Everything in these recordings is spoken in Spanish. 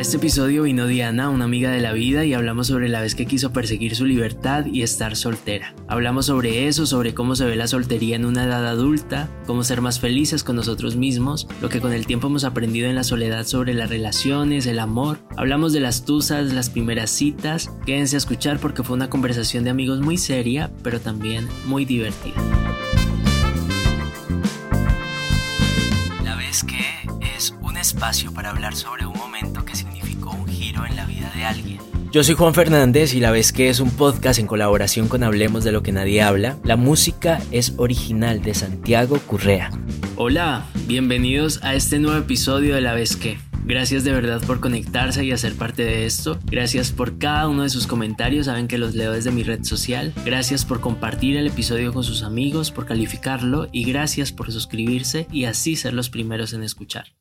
Este episodio vino Diana, una amiga de la vida, y hablamos sobre la vez que quiso perseguir su libertad y estar soltera. Hablamos sobre eso, sobre cómo se ve la soltería en una edad adulta, cómo ser más felices con nosotros mismos, lo que con el tiempo hemos aprendido en la soledad sobre las relaciones, el amor. Hablamos de las tusas, las primeras citas. Quédense a escuchar porque fue una conversación de amigos muy seria, pero también muy divertida. La vez que espacio para hablar sobre un momento que significó un giro en la vida de alguien. Yo soy Juan Fernández y la vez que es un podcast en colaboración con Hablemos de lo que nadie habla. La música es original de Santiago Currea. Hola, bienvenidos a este nuevo episodio de La vez que. Gracias de verdad por conectarse y hacer parte de esto. Gracias por cada uno de sus comentarios, saben que los leo desde mi red social. Gracias por compartir el episodio con sus amigos, por calificarlo y gracias por suscribirse y así ser los primeros en escuchar.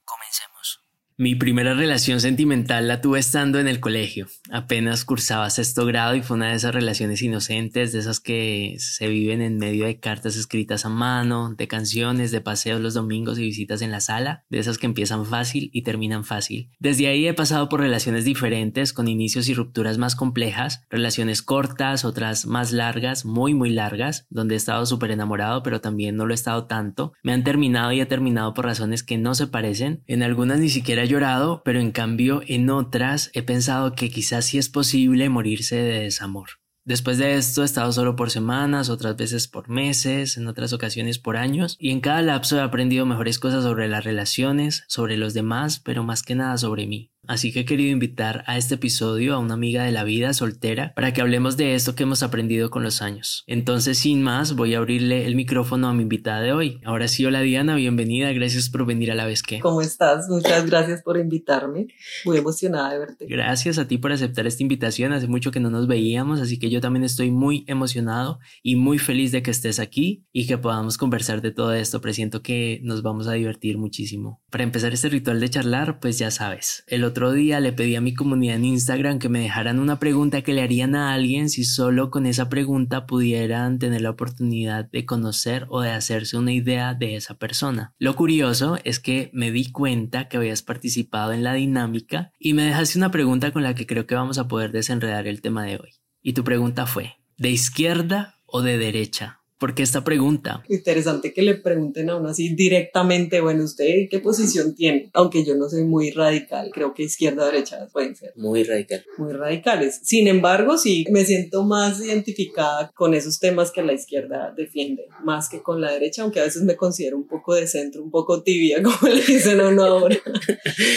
Mi primera relación sentimental la tuve estando en el colegio. Apenas cursaba sexto grado y fue una de esas relaciones inocentes, de esas que se viven en medio de cartas escritas a mano, de canciones, de paseos los domingos y visitas en la sala, de esas que empiezan fácil y terminan fácil. Desde ahí he pasado por relaciones diferentes, con inicios y rupturas más complejas, relaciones cortas, otras más largas, muy muy largas, donde he estado súper enamorado, pero también no lo he estado tanto. Me han terminado y he terminado por razones que no se parecen. En algunas ni siquiera llorado, pero en cambio en otras he pensado que quizás sí es posible morirse de desamor. Después de esto he estado solo por semanas, otras veces por meses, en otras ocasiones por años, y en cada lapso he aprendido mejores cosas sobre las relaciones, sobre los demás, pero más que nada sobre mí. Así que he querido invitar a este episodio a una amiga de la vida soltera para que hablemos de esto que hemos aprendido con los años. Entonces, sin más, voy a abrirle el micrófono a mi invitada de hoy. Ahora sí, hola Diana, bienvenida, gracias por venir a la vez que. ¿Cómo estás? Muchas gracias por invitarme. Muy emocionada de verte. Gracias a ti por aceptar esta invitación. Hace mucho que no nos veíamos, así que yo también estoy muy emocionado y muy feliz de que estés aquí y que podamos conversar de todo esto. Presiento que nos vamos a divertir muchísimo. Para empezar este ritual de charlar, pues ya sabes, el otro día le pedí a mi comunidad en Instagram que me dejaran una pregunta que le harían a alguien si solo con esa pregunta pudieran tener la oportunidad de conocer o de hacerse una idea de esa persona. Lo curioso es que me di cuenta que habías participado en la dinámica y me dejaste una pregunta con la que creo que vamos a poder desenredar el tema de hoy. Y tu pregunta fue, ¿de izquierda o de derecha? ¿Por qué esta pregunta? Interesante que le pregunten a uno así directamente, bueno, ¿usted qué posición tiene? Aunque yo no soy muy radical, creo que izquierda o derecha pueden ser. Muy radical. Muy radicales. Sin embargo, sí, me siento más identificada con esos temas que la izquierda defiende, más que con la derecha, aunque a veces me considero un poco de centro, un poco tibia, como le dicen a uno ahora.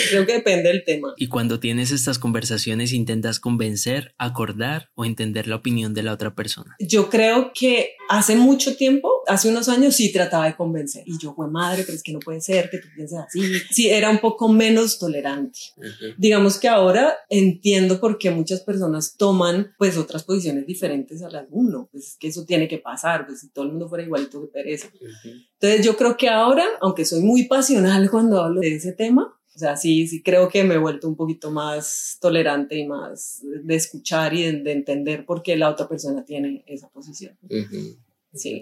creo que depende del tema. Y cuando tienes estas conversaciones, intentas convencer, acordar o entender la opinión de la otra persona. Yo creo que hace mucho mucho tiempo, hace unos años sí trataba de convencer y yo fue madre, pero es que no puede ser que tú pienses así. Sí, era un poco menos tolerante. Digamos que ahora entiendo por qué muchas personas toman pues otras posiciones diferentes a las de uno. Pues es que eso tiene que pasar, pues si todo el mundo fuera igualito que pereza. Entonces yo creo que ahora, aunque soy muy pasional cuando hablo de ese tema, o sea, sí, sí creo que me he vuelto un poquito más tolerante y más de escuchar y de, entender por qué la otra persona tiene esa posición.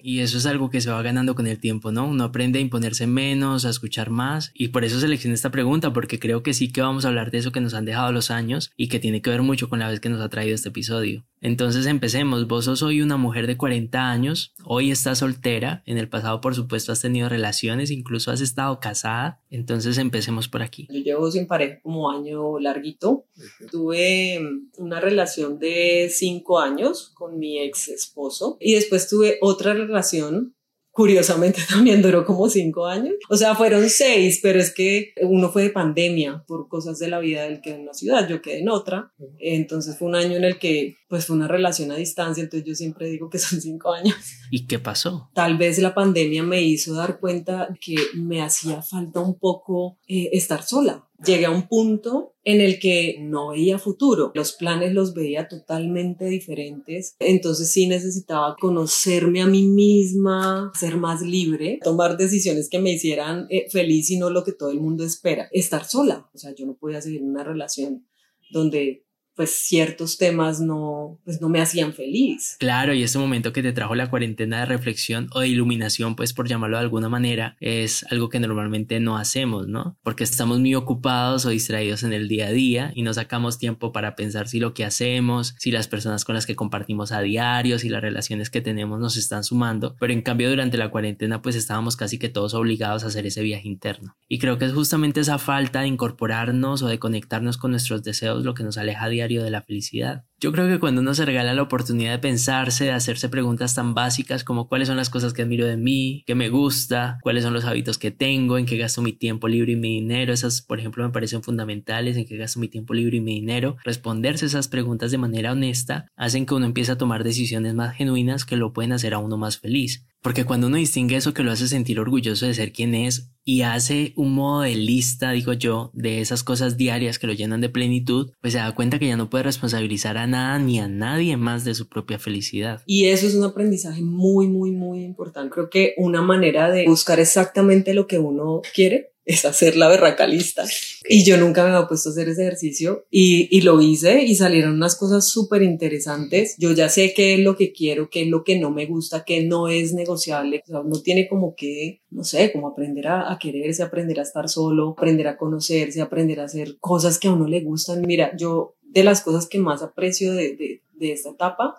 Y eso es algo que se va ganando con el tiempo, ¿no? Uno aprende a imponerse menos, a escuchar más. Y por eso seleccioné esta pregunta, porque creo que sí que vamos a hablar de eso que nos han dejado los años y que tiene que ver mucho con la vez que nos ha traído este episodio. Entonces empecemos. Vos sos hoy una mujer de 40 años, hoy estás soltera, en el pasado por supuesto has tenido relaciones, incluso has estado casada. Entonces empecemos por aquí. Yo llevo sin pareja como año larguito. Tuve una relación de 5 años con mi ex esposo y después tuve otra relación curiosamente también duró como cinco años. O sea, fueron seis, pero es que uno fue de pandemia por cosas de la vida, él quedó en una ciudad, yo quedé en otra. Entonces fue un año en el que pues fue una relación a distancia, entonces yo siempre digo que son cinco años. ¿Y qué pasó? Tal vez la pandemia me hizo dar cuenta que me hacía falta un poco eh, estar sola. Llegué a un punto en el que no veía futuro, los planes los veía totalmente diferentes, entonces sí necesitaba conocerme a mí misma, ser más libre, tomar decisiones que me hicieran eh, feliz y no lo que todo el mundo espera, estar sola, o sea, yo no podía seguir una relación donde pues ciertos temas no, pues no me hacían feliz. Claro, y este momento que te trajo la cuarentena de reflexión o de iluminación, pues por llamarlo de alguna manera, es algo que normalmente no hacemos, ¿no? Porque estamos muy ocupados o distraídos en el día a día y no sacamos tiempo para pensar si lo que hacemos, si las personas con las que compartimos a diario, si las relaciones que tenemos nos están sumando, pero en cambio durante la cuarentena pues estábamos casi que todos obligados a hacer ese viaje interno. Y creo que es justamente esa falta de incorporarnos o de conectarnos con nuestros deseos lo que nos aleja diario de la felicidad. Yo creo que cuando uno se regala la oportunidad de pensarse, de hacerse preguntas tan básicas como cuáles son las cosas que admiro de mí, qué me gusta, cuáles son los hábitos que tengo, en qué gasto mi tiempo libre y mi dinero, esas por ejemplo me parecen fundamentales, en qué gasto mi tiempo libre y mi dinero, responderse esas preguntas de manera honesta hacen que uno empiece a tomar decisiones más genuinas que lo pueden hacer a uno más feliz. Porque cuando uno distingue eso que lo hace sentir orgulloso de ser quien es y hace un modo de lista, digo yo, de esas cosas diarias que lo llenan de plenitud, pues se da cuenta que ya no puede responsabilizar a nada ni a nadie más de su propia felicidad. Y eso es un aprendizaje muy, muy, muy importante. Creo que una manera de buscar exactamente lo que uno quiere es hacer la berracalista. Y yo nunca me había puesto a hacer ese ejercicio y, y lo hice y salieron unas cosas súper interesantes. Yo ya sé qué es lo que quiero, qué es lo que no me gusta, qué no es negociable. O uno tiene como que, no sé, como aprender a, a, quererse, aprender a estar solo, aprender a conocerse, aprender a hacer cosas que a uno le gustan. Mira, yo de las cosas que más aprecio de, de, de esta etapa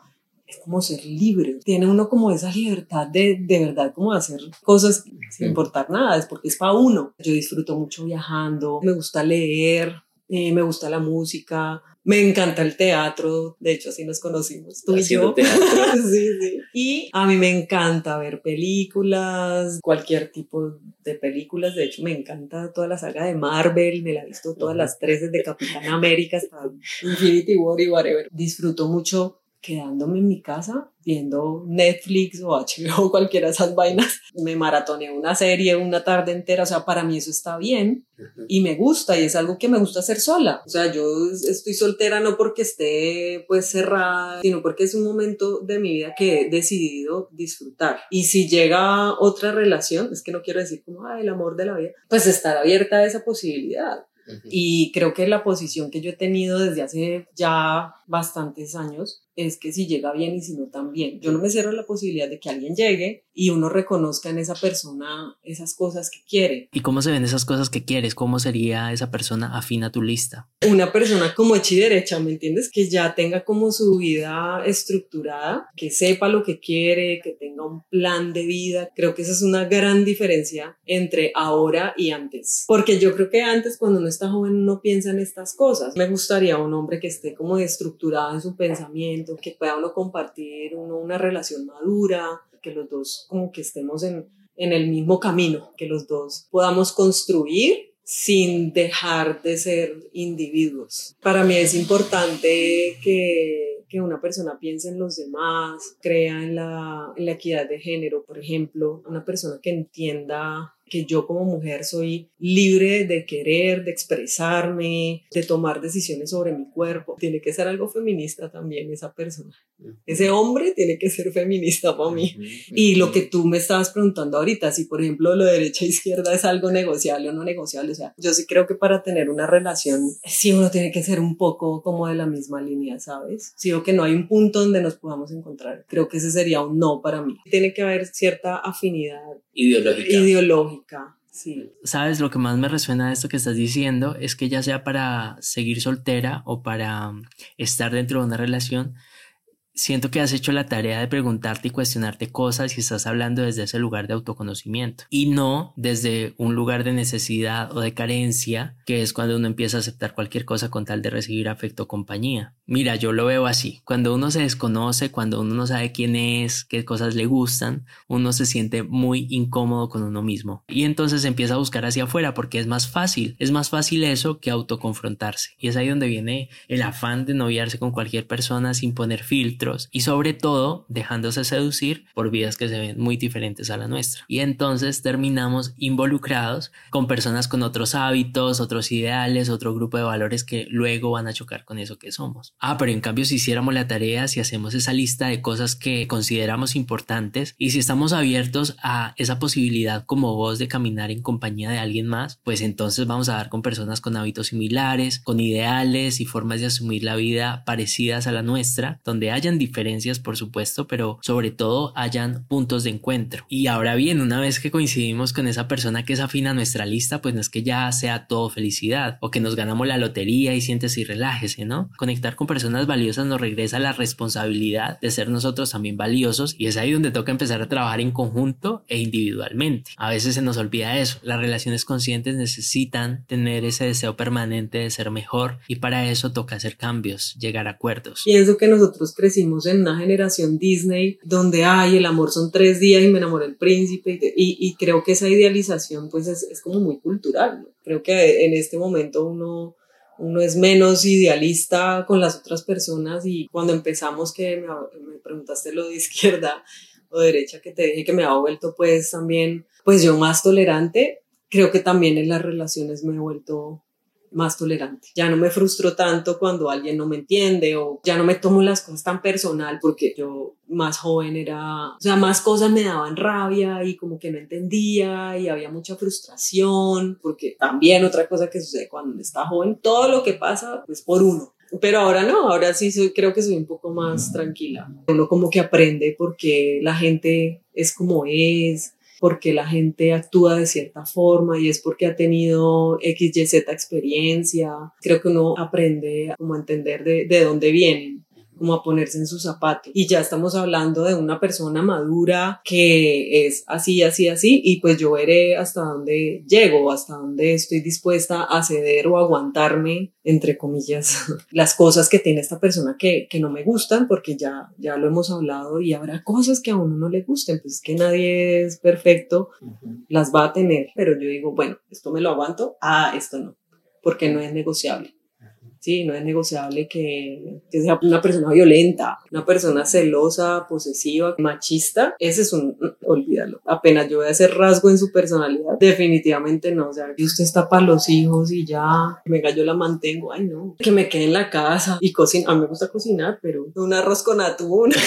es como ser libre. Tiene uno como esa libertad de, de verdad, como hacer cosas sin importar nada, es porque es para uno. Yo disfruto mucho viajando, me gusta leer, eh, me gusta la música, me encanta el teatro, de hecho así nos conocimos, tú y yo. sí, sí. Y a mí me encanta ver películas, cualquier tipo de películas, de hecho me encanta toda la saga de Marvel, me la he visto todas las tres de Capitán América hasta Infinity War y whatever. Disfruto mucho quedándome en mi casa viendo Netflix o HBO, cualquiera de esas vainas. Me maratoneé una serie una tarde entera, o sea, para mí eso está bien y me gusta y es algo que me gusta hacer sola. O sea, yo estoy soltera no porque esté pues cerrada, sino porque es un momento de mi vida que he decidido disfrutar. Y si llega otra relación, es que no quiero decir como, ay, el amor de la vida, pues estar abierta a esa posibilidad. Y creo que la posición que yo he tenido desde hace ya bastantes años es que si llega bien y si no también. Yo no me cierro la posibilidad de que alguien llegue y uno reconozca en esa persona esas cosas que quiere. ¿Y cómo se ven esas cosas que quieres? ¿Cómo sería esa persona afín a tu lista? Una persona como hecha y derecha, ¿me entiendes? Que ya tenga como su vida estructurada, que sepa lo que quiere, que tenga un plan de vida. Creo que esa es una gran diferencia entre ahora y antes. Porque yo creo que antes cuando uno está joven no piensa en estas cosas. Me gustaría un hombre que esté como estructurado en su pensamiento, que pueda uno compartir uno una relación madura, que los dos como que estemos en, en el mismo camino, que los dos podamos construir sin dejar de ser individuos. Para mí es importante que que una persona piense en los demás, crea en la, en la equidad de género, por ejemplo, una persona que entienda que yo como mujer soy libre de querer, de expresarme, de tomar decisiones sobre mi cuerpo. Tiene que ser algo feminista también esa persona. Ese hombre tiene que ser feminista para mí. Y lo que tú me estabas preguntando ahorita, si por ejemplo lo de derecha e izquierda es algo negociable o no negociable, o sea, yo sí creo que para tener una relación, sí uno tiene que ser un poco como de la misma línea, ¿sabes? Sí o que no hay un punto donde nos podamos encontrar. Creo que ese sería un no para mí. Tiene que haber cierta afinidad ideológica. Ideológica. Sí. Sabes, lo que más me resuena de esto que estás diciendo es que ya sea para seguir soltera o para estar dentro de una relación, siento que has hecho la tarea de preguntarte y cuestionarte cosas y estás hablando desde ese lugar de autoconocimiento y no desde un lugar de necesidad o de carencia, que es cuando uno empieza a aceptar cualquier cosa con tal de recibir afecto o compañía. Mira, yo lo veo así. Cuando uno se desconoce, cuando uno no sabe quién es, qué cosas le gustan, uno se siente muy incómodo con uno mismo y entonces empieza a buscar hacia afuera porque es más fácil. Es más fácil eso que autoconfrontarse. Y es ahí donde viene el afán de noviarse con cualquier persona sin poner filtro y sobre todo dejándose seducir por vidas que se ven muy diferentes a la nuestra. Y entonces terminamos involucrados con personas con otros hábitos, otros ideales, otro grupo de valores que luego van a chocar con eso que somos. Ah, pero en cambio si hiciéramos la tarea, si hacemos esa lista de cosas que consideramos importantes y si estamos abiertos a esa posibilidad como vos de caminar en compañía de alguien más, pues entonces vamos a dar con personas con hábitos similares, con ideales y formas de asumir la vida parecidas a la nuestra, donde hayan diferencias, por supuesto, pero sobre todo hayan puntos de encuentro. Y ahora bien, una vez que coincidimos con esa persona que es afín a nuestra lista, pues no es que ya sea todo felicidad o que nos ganamos la lotería y sientes y relájese, ¿no? Conectar con personas valiosas nos regresa la responsabilidad de ser nosotros también valiosos y es ahí donde toca empezar a trabajar en conjunto e individualmente. A veces se nos olvida eso. Las relaciones conscientes necesitan tener ese deseo permanente de ser mejor y para eso toca hacer cambios, llegar a acuerdos. Pienso que nosotros crecimos en una generación Disney donde, ay, el amor son tres días y me enamoré el príncipe y, y, creo que esa idealización pues es, es como muy cultural. Creo que en este momento uno, uno es menos idealista con las otras personas y cuando empezamos que me, me preguntaste lo de izquierda o derecha que te dije que me ha vuelto pues también pues yo más tolerante, creo que también en las relaciones me he vuelto más tolerante. Ya no me frustro tanto cuando alguien no me entiende o ya no me tomo las cosas tan personal porque yo más joven era, o sea, más cosas me daban rabia y como que no entendía y había mucha frustración porque también otra cosa que sucede cuando está joven, todo lo que pasa pues por uno. Pero ahora no, ahora sí soy, creo que soy un poco más tranquila. Uno como que aprende porque la gente es como es, porque la gente actúa de cierta forma y es porque ha tenido X, Y, Z experiencia. Creo que uno aprende a como entender de, de dónde vienen como a ponerse en sus zapatos. Y ya estamos hablando de una persona madura que es así, así, así, y pues yo veré hasta dónde llego, hasta dónde estoy dispuesta a ceder o aguantarme, entre comillas, las cosas que tiene esta persona que, que no me gustan, porque ya, ya lo hemos hablado y habrá cosas que a uno no le gusten, pues es que nadie es perfecto, las va a tener, pero yo digo, bueno, esto me lo aguanto, ah, esto no, porque no es negociable. Sí, no es negociable que, que, sea una persona violenta, una persona celosa, posesiva, machista. Ese es un, olvídalo. Apenas yo voy a hacer rasgo en su personalidad, definitivamente no. O sea, usted está para los hijos y ya, venga, yo la mantengo. Ay, no. Que me quede en la casa y cocina. A mí me gusta cocinar, pero un arroz con atún.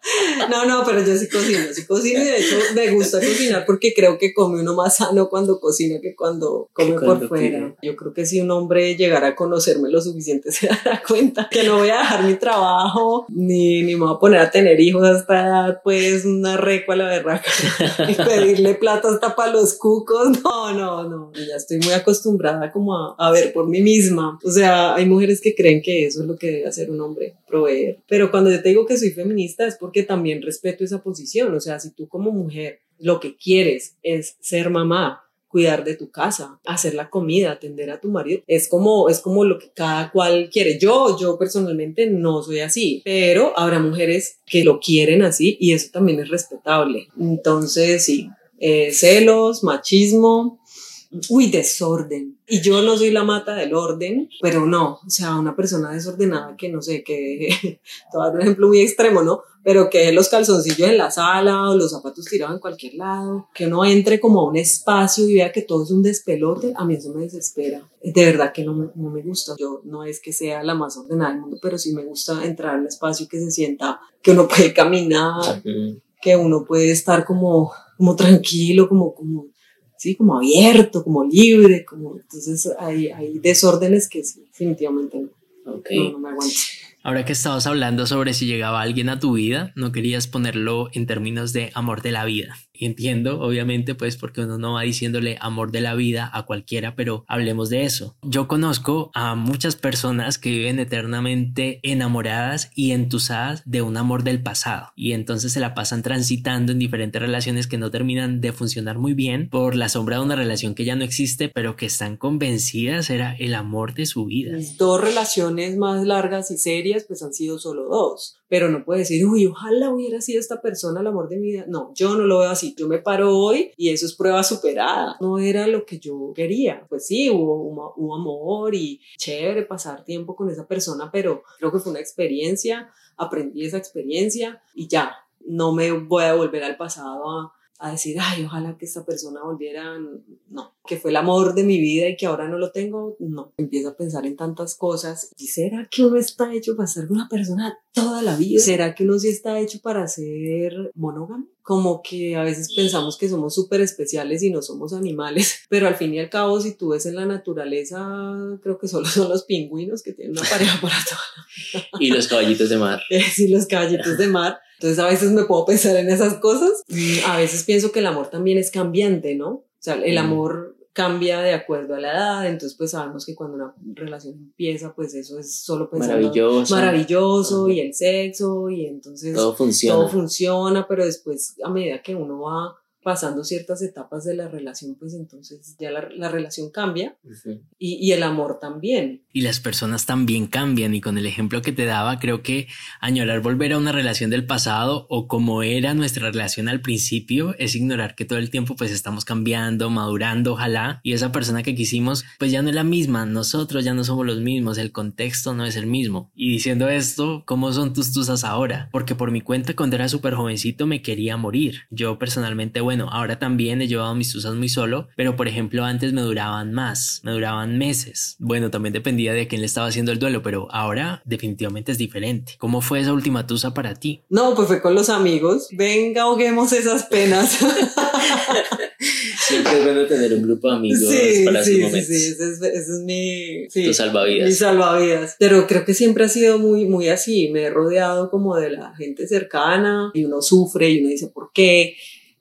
No, no, pero yo sí cocino, sí cocino y de hecho me gusta cocinar porque creo que come uno más sano cuando cocina que cuando come por fuera. Yo creo que si un hombre llegara a conocerme lo suficiente se dará cuenta que no voy a dejar mi trabajo ni, ni me voy a poner a tener hijos hasta pues una recua a la berraca y pedirle plata hasta para los cucos. No, no, no. Ya estoy muy acostumbrada como a, a ver por mí misma. O sea, hay mujeres que creen que eso es lo que debe hacer un hombre, proveer. Pero cuando yo te digo que soy feminista es porque también respeto esa posición. O sea, si tú como mujer lo que quieres es ser mamá, cuidar de tu casa, hacer la comida, atender a tu marido, es como, es como lo que cada cual quiere. Yo, yo personalmente no soy así, pero habrá mujeres que lo quieren así y eso también es respetable. Entonces, sí, eh, celos, machismo, uy, desorden Y yo no soy la mata del orden, pero no, o sea, una persona desordenada que no sé, que, dar un ejemplo muy extremo, ¿no? Pero que los calzoncillos en la sala o los zapatos tirados en cualquier lado, que uno entre como a un espacio y vea que todo es un despelote, a mí eso me desespera. De verdad que no, no me gusta. Yo no es que sea la más ordenada del mundo, pero sí me gusta entrar a un espacio que se sienta que uno puede caminar, que uno puede estar como, como tranquilo, como, como, sí, como abierto, como libre, como, entonces hay, hay desórdenes que sí, definitivamente no, Ok. no, no me aguanto. Ahora que estabas hablando sobre si llegaba alguien a tu vida, no querías ponerlo en términos de amor de la vida. Y entiendo, obviamente, pues porque uno no va diciéndole amor de la vida a cualquiera, pero hablemos de eso. Yo conozco a muchas personas que viven eternamente enamoradas y entusadas de un amor del pasado. Y entonces se la pasan transitando en diferentes relaciones que no terminan de funcionar muy bien por la sombra de una relación que ya no existe, pero que están convencidas era el amor de su vida. Mis dos relaciones más largas y serias, pues han sido solo dos. Pero no puedo decir, uy, ojalá hubiera sido esta persona el amor de mi vida. No, yo no lo veo así. Yo me paro hoy y eso es prueba superada. No era lo que yo quería. Pues sí, hubo, hubo, amor y chévere pasar tiempo con esa persona, pero creo que fue una experiencia. Aprendí esa experiencia y ya. No me voy a volver al pasado a decir, ay, ojalá que esta persona volviera, no, que fue el amor de mi vida y que ahora no lo tengo, no. Empiezo a pensar en tantas cosas. ¿Y será que uno está hecho para ser una persona toda la vida? ¿Será que uno sí está hecho para ser monógamo? Como que a veces pensamos que somos súper especiales y no somos animales, pero al fin y al cabo, si tú ves en la naturaleza, creo que solo son los pingüinos que tienen una pareja para toda Y los caballitos de mar. sí, los caballitos de mar. Entonces a veces me puedo pensar en esas cosas. Mm, A veces pienso que el amor también es cambiante, ¿no? O sea, el Mm. amor cambia de acuerdo a la edad, entonces pues sabemos que cuando una relación empieza, pues eso es solo pensando Maravilloso. maravilloso y el sexo y entonces Todo funciona. todo funciona, pero después a medida que uno va pasando ciertas etapas de la relación, pues entonces ya la, la relación cambia Ujú. y, y el amor también. Y las personas también cambian y con el ejemplo que te daba creo que añorar volver a una relación del pasado o como era nuestra relación al principio es ignorar que todo el tiempo pues estamos cambiando, madurando, ojalá y esa persona que quisimos pues ya no es la misma, nosotros ya no somos los mismos, el contexto no es el mismo. Y diciendo esto, ¿cómo son tus tusas ahora? Porque por mi cuenta cuando era súper jovencito me quería morir. Yo personalmente, bueno, ahora también he llevado mis tusas muy solo, pero por ejemplo antes me duraban más, me duraban meses. Bueno, también dependía de quién le estaba haciendo el duelo, pero ahora definitivamente es diferente. ¿Cómo fue esa última tusa para ti? No, pues fue con los amigos. Venga, ahoguemos esas penas. Siempre es bueno tener un grupo de amigos sí, para sí, esos sí, momentos. sí, ese es, ese es mi, sí, Tu salvavidas. mi salvavidas. Pero creo que siempre ha sido muy, muy así. Me he rodeado como de la gente cercana y uno sufre y uno dice por qué.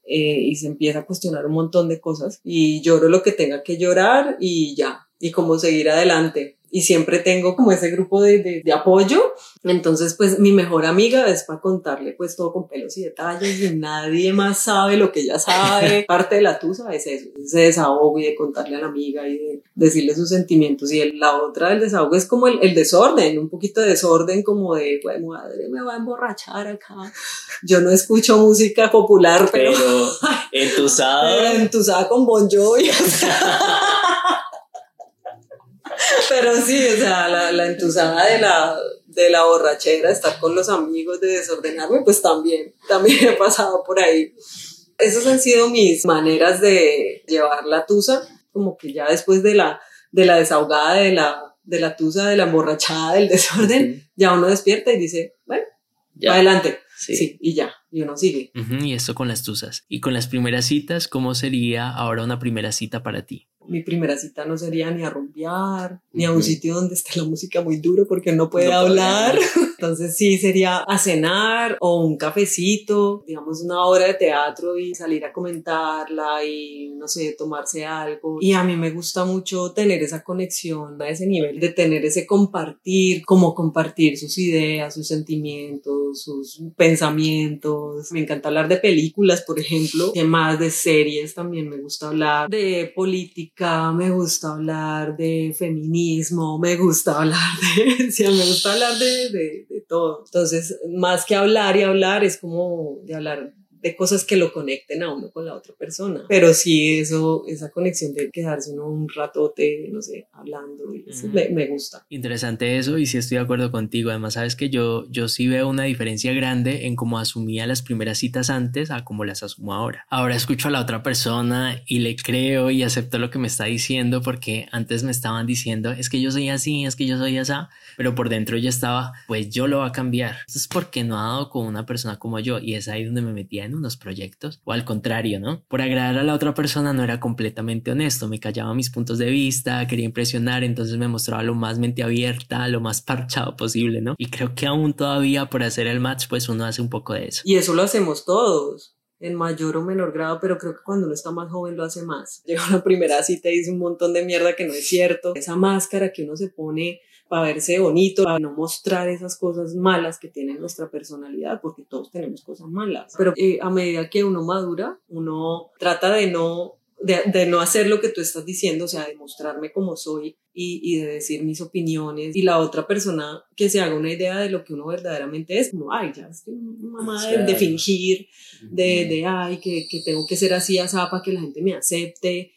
Eh, y se empieza a cuestionar un montón de cosas y lloro lo que tenga que llorar y ya, y como seguir adelante. Y siempre tengo como ese grupo de, de, de apoyo. Entonces, pues mi mejor amiga es para contarle pues todo con pelos y detalles y nadie más sabe lo que ella sabe. Parte de la tusa es eso, ese desahogo y de contarle a la amiga y de decirle sus sentimientos. Y el- la otra del desahogo es como el, el desorden, un poquito de desorden como de, "Güey, madre, me va a emborrachar acá. Yo no escucho música popular, pero... Pero entusado. Pero entusada con Bon Jovi. Pero sí, o sea, la, la entusada de la, de la borrachera, estar con los amigos, de desordenarme, pues también, también he pasado por ahí. Esas han sido mis maneras de llevar la tusa, como que ya después de la, de la desahogada, de la, de la tusa, de la emborrachada, del desorden, ya uno despierta y dice, bueno, Ya. adelante. Sí. sí, y ya, y uno sigue. Y esto con las tusas. Y con las primeras citas, ¿cómo sería ahora una primera cita para ti? Mi primera cita no sería ni a rumbear, ni a un sitio donde esté la música muy duro porque no puede No hablar. Entonces sí sería a cenar o un cafecito, digamos una hora de teatro y salir a comentarla y no sé, tomarse algo. Y a mí me gusta mucho tener esa conexión a ese nivel de tener ese compartir, como compartir sus ideas, sus sentimientos, sus pensamientos. Me encanta hablar de películas, por ejemplo, que más de series también me gusta hablar de política, me gusta hablar de feminismo, me gusta hablar de, sí, me gusta hablar de, de, de todo. Entonces, más que hablar y hablar, es como de hablar de cosas que lo conecten a uno con la otra persona. Pero sí, eso, esa conexión de quedarse uno un ratote, no sé, hablando, eso me, me, gusta. Interesante eso y sí estoy de acuerdo contigo. Además, sabes que yo, yo sí veo una diferencia grande en cómo asumía las primeras citas antes a cómo las asumo ahora. Ahora escucho a la otra persona y le creo y acepto lo que me está diciendo porque antes me estaban diciendo es que yo soy así, es que yo soy así, pero por dentro ya estaba, pues yo lo voy a cambiar. Entonces, porque no ha dado con una persona como yo y es ahí donde me metía en unos proyectos o al contrario, ¿no? Por agradar a la otra persona no era completamente honesto, me callaba mis puntos de vista, quería impresionar, entonces me mostraba lo más mente abierta, lo más parchado posible, ¿no? Y creo que aún todavía por hacer el match, pues uno hace un poco de eso. Y eso lo hacemos todos en mayor o menor grado, pero creo que cuando uno está más joven lo hace más. Llega a la primera cita y dice un montón de mierda que no es cierto. Esa máscara que uno se pone para verse bonito, para no mostrar esas cosas malas que tiene nuestra personalidad, porque todos tenemos cosas malas. Pero eh, a medida que uno madura, uno trata de no de, de, no hacer lo que tú estás diciendo, o sea, de mostrarme como soy y, y, de decir mis opiniones y la otra persona que se haga una idea de lo que uno verdaderamente es, como, ay, ya estoy mamá de, de, fingir, de, de ay, que, que, tengo que ser así, así para que la gente me acepte.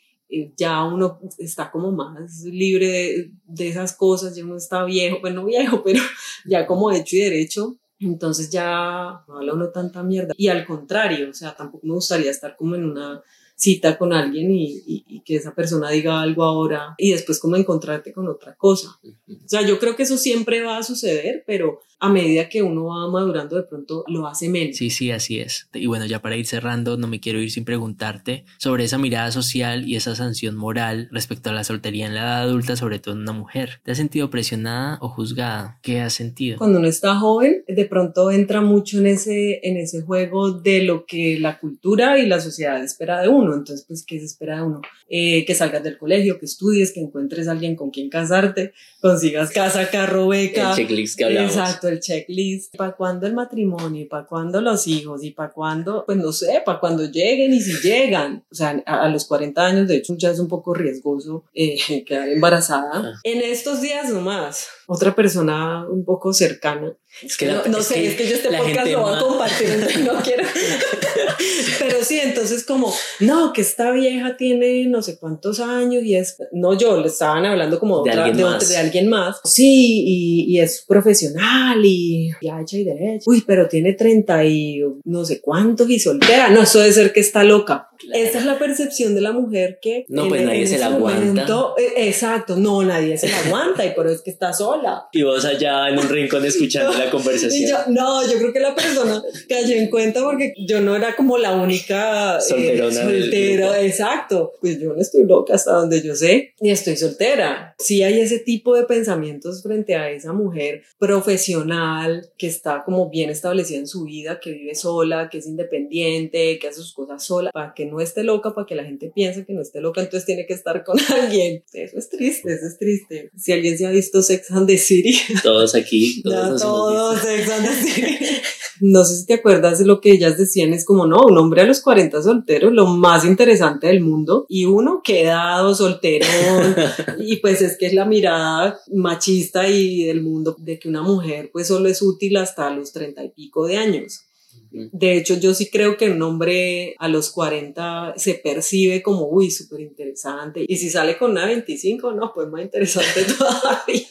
Ya uno está como más libre de, de esas cosas, ya uno está viejo, bueno, viejo, pero ya como hecho y derecho, entonces ya no habla uno tanta mierda. Y al contrario, o sea, tampoco me gustaría estar como en una cita con alguien y, y, y, que esa persona diga algo ahora y después como encontrarte con otra cosa. O sea, yo creo que eso siempre va a suceder, pero a medida que uno va madurando de pronto lo hace menos. Sí, sí, así es. Y bueno, ya para ir cerrando, no me quiero ir sin preguntarte sobre esa mirada social y esa sanción moral respecto a la soltería en la edad adulta, sobre todo en una mujer. ¿Te has sentido presionada o juzgada? ¿Qué has sentido? Cuando uno está joven, de pronto entra mucho en ese, en ese juego de lo que la cultura y la sociedad espera de uno. Entonces, pues, ¿qué se espera de uno? Eh, que salgas del colegio, que estudies, que encuentres a alguien con quien casarte, consigas casa, carro, beca. El checklist que hablamos. Exacto, el checklist. ¿Para cuándo el matrimonio? ¿Y para cuándo los hijos? ¿Y para cuándo? Pues no sé, para cuándo lleguen y si llegan. O sea, a, a, los 40 años, de hecho, ya es un poco riesgoso eh, quedar embarazada. Ah. En estos días nomás, otra persona un poco cercana. Es que la, no, no es sé, que es que yo este podcast lo voy a compartir, no quiero. Pero sí, entonces como, no, que esta vieja tiene no sé cuántos años y es, no yo, le estaban hablando como De otra- alguien de, más. de alguien más. Sí, y, y es profesional y, y hecha y derecha. Uy, pero tiene 30 y no sé cuántos y soltera. No, eso debe ser que está loca. Esa es la percepción de la mujer que No, pues nadie se la aguanta. momento- eh, exacto, no, nadie se la aguanta y por eso es que está sola. Y vos allá en un rincón escuchando la conversación. yo, no, yo creo que la persona cayó en cuenta porque yo no era como la única eh, Solterona del soltera, exacto. Pues yo no estoy loca hasta donde yo sé y estoy soltera. Sí hay ese tipo de pensamientos frente a esa mujer profesional que está como bien establecida en su vida, que vive sola, que es independiente, que hace sus cosas sola, para que no esté loca, para que la gente piense que no esté loca, entonces tiene que estar con alguien. Eso es triste, eso es triste. Si alguien se ha visto Sex and the City, Todos aquí, todos ya todos. Sex and the City. No sé si te acuerdas de lo que ellas decían, es como, no, un hombre a los 40 solteros, lo más interesante del mundo, y uno quedado soltero, y pues es que es la mirada machista y del mundo de que una mujer pues solo es útil hasta los 30 y pico de años. De hecho, yo sí creo que un hombre a los 40 se percibe como, uy, súper interesante. Y si sale con una 25, no, pues más interesante todavía.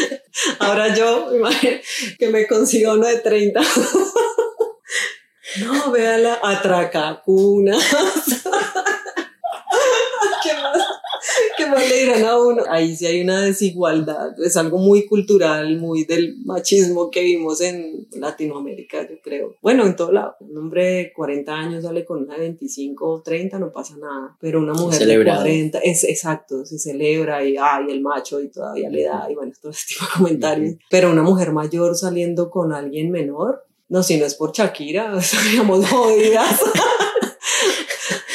Ahora yo, que me consigo uno de 30. No, véala, atracacuna. ¿Qué más? ¿Qué más le dirán a uno? Ahí sí hay una desigualdad. Es algo muy cultural, muy del machismo que vimos en Latinoamérica, yo creo. Bueno, en todo lado. Un hombre de 40 años sale con una de 25 o 30, no pasa nada. Pero una mujer Celebrado. de 40, es exacto, se celebra y ay, el macho y todavía le da, y bueno, todo este tipo de comentarios. Pero una mujer mayor saliendo con alguien menor, no, si no es por Shakira, estaríamos jodidas.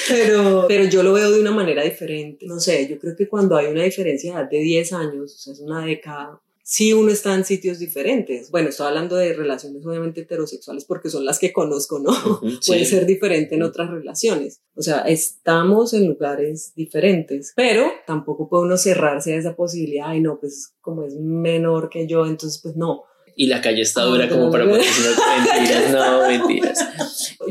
Pero, pero yo lo veo de una manera diferente. No sé, yo creo que cuando hay una diferencia de edad de 10 años, o sea, es una década, sí uno está en sitios diferentes. Bueno, estoy hablando de relaciones obviamente heterosexuales porque son las que conozco, ¿no? Ujú, Puede sí. ser diferente en otras relaciones. O sea, estamos en lugares diferentes, pero tampoco puede uno cerrarse a esa posibilidad. Ay, no, pues como es menor que yo, entonces pues no. Y la calle está dura como para ponerse unas mentiras. No, mentiras.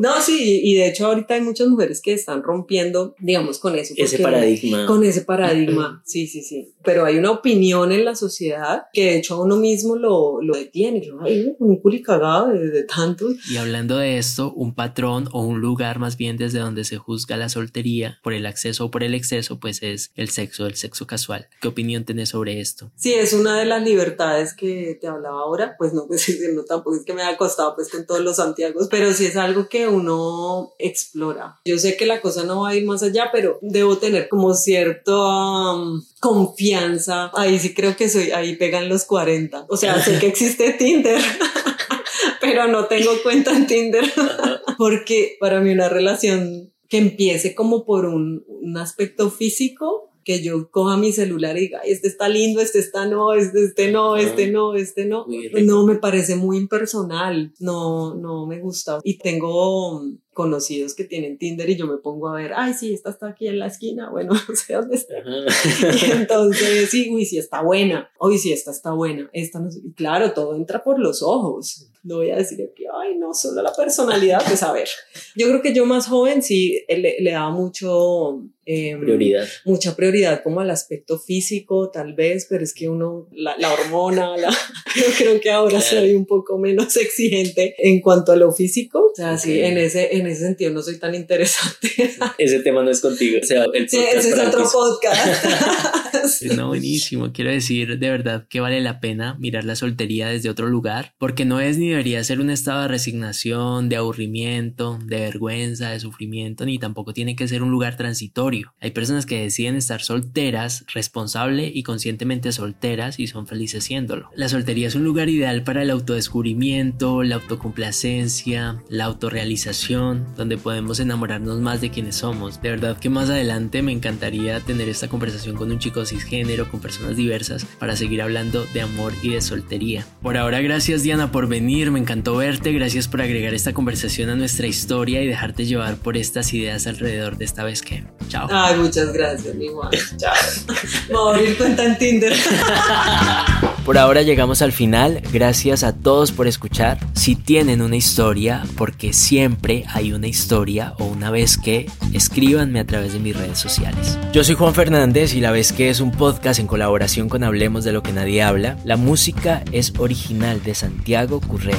No, sí, y de hecho ahorita hay muchas mujeres que están rompiendo, digamos, con eso. Ese paradigma. Con ese paradigma, sí, sí, sí. Pero hay una opinión en la sociedad que de hecho a uno mismo lo, lo detiene. Yo, ay, un culicagado de, de tantos. Y hablando de esto, un patrón o un lugar más bien desde donde se juzga la soltería por el acceso o por el exceso, pues es el sexo, el sexo casual. ¿Qué opinión tenés sobre esto? Sí, es una de las libertades que te hablaba ahora. Pues no, pues no tampoco es que me haya costado pues con todos los Santiagos, pero sí es algo que uno explora. Yo sé que la cosa no va a ir más allá, pero debo tener como cierta um, confianza. Ahí sí creo que soy, ahí pegan los 40. O sea, sé que existe Tinder. pero no tengo cuenta en Tinder porque para mí una relación que empiece como por un, un aspecto físico, que yo coja mi celular y diga, "Ay, este está lindo, este está no, este, este no, este no, este no, no me parece muy impersonal, no, no me gusta. Y tengo conocidos que tienen Tinder y yo me pongo a ver, ay, sí, esta está aquí en la esquina, bueno, no sé dónde está. Y entonces, sí, uy, sí está buena, uy, sí, esta está buena, esta no sé. Y claro, todo entra por los ojos. No voy a decir que, ay, no, solo la personalidad, pues a ver. Yo creo que yo más joven sí eh, le, le daba mucho... em, Prioridad. mucha prioridad como al aspecto físico, tal vez, pero es que uno, la, la hormona, la, yo creo que ahora soy un poco menos exigente en cuanto a lo físico. O sea, sí, Ok. en ese, en ese sentido no soy tan interesante. Ese tema no es contigo. O sea, el Sí, podcast ese es otro podcast. No, buenísimo. Quiero decir de verdad que vale la pena mirar la soltería desde otro lugar, porque no es ni debería ser un estado de resignación, de aburrimiento, de vergüenza, de sufrimiento, ni tampoco tiene que ser un lugar transitorio. Hay personas que deciden estar solteras, responsable y conscientemente solteras y son felices siéndolo. La soltería es un lugar ideal para el autodescubrimiento, la autocomplacencia, la autorrealización, donde podemos enamorarnos más de quienes somos. De verdad que más adelante me encantaría tener esta conversación con un chico cisgénero, con personas diversas, para seguir hablando de amor y de soltería. Por ahora, gracias Diana por venir, me encantó verte, gracias por agregar esta conversación a nuestra historia y dejarte llevar por estas ideas alrededor de esta vez que. Chao. Ay, muchas gracias, mi. Chao. Me voy a abrir cuenta en Tinder. Por ahora llegamos al final, gracias a todos por escuchar. Si tienen una historia, porque siempre hay una historia o una vez que, escríbanme a través de mis redes sociales. Yo soy Juan Fernández y la vez que es un podcast en colaboración con Hablemos de lo que nadie habla. La música es original de Santiago Currea.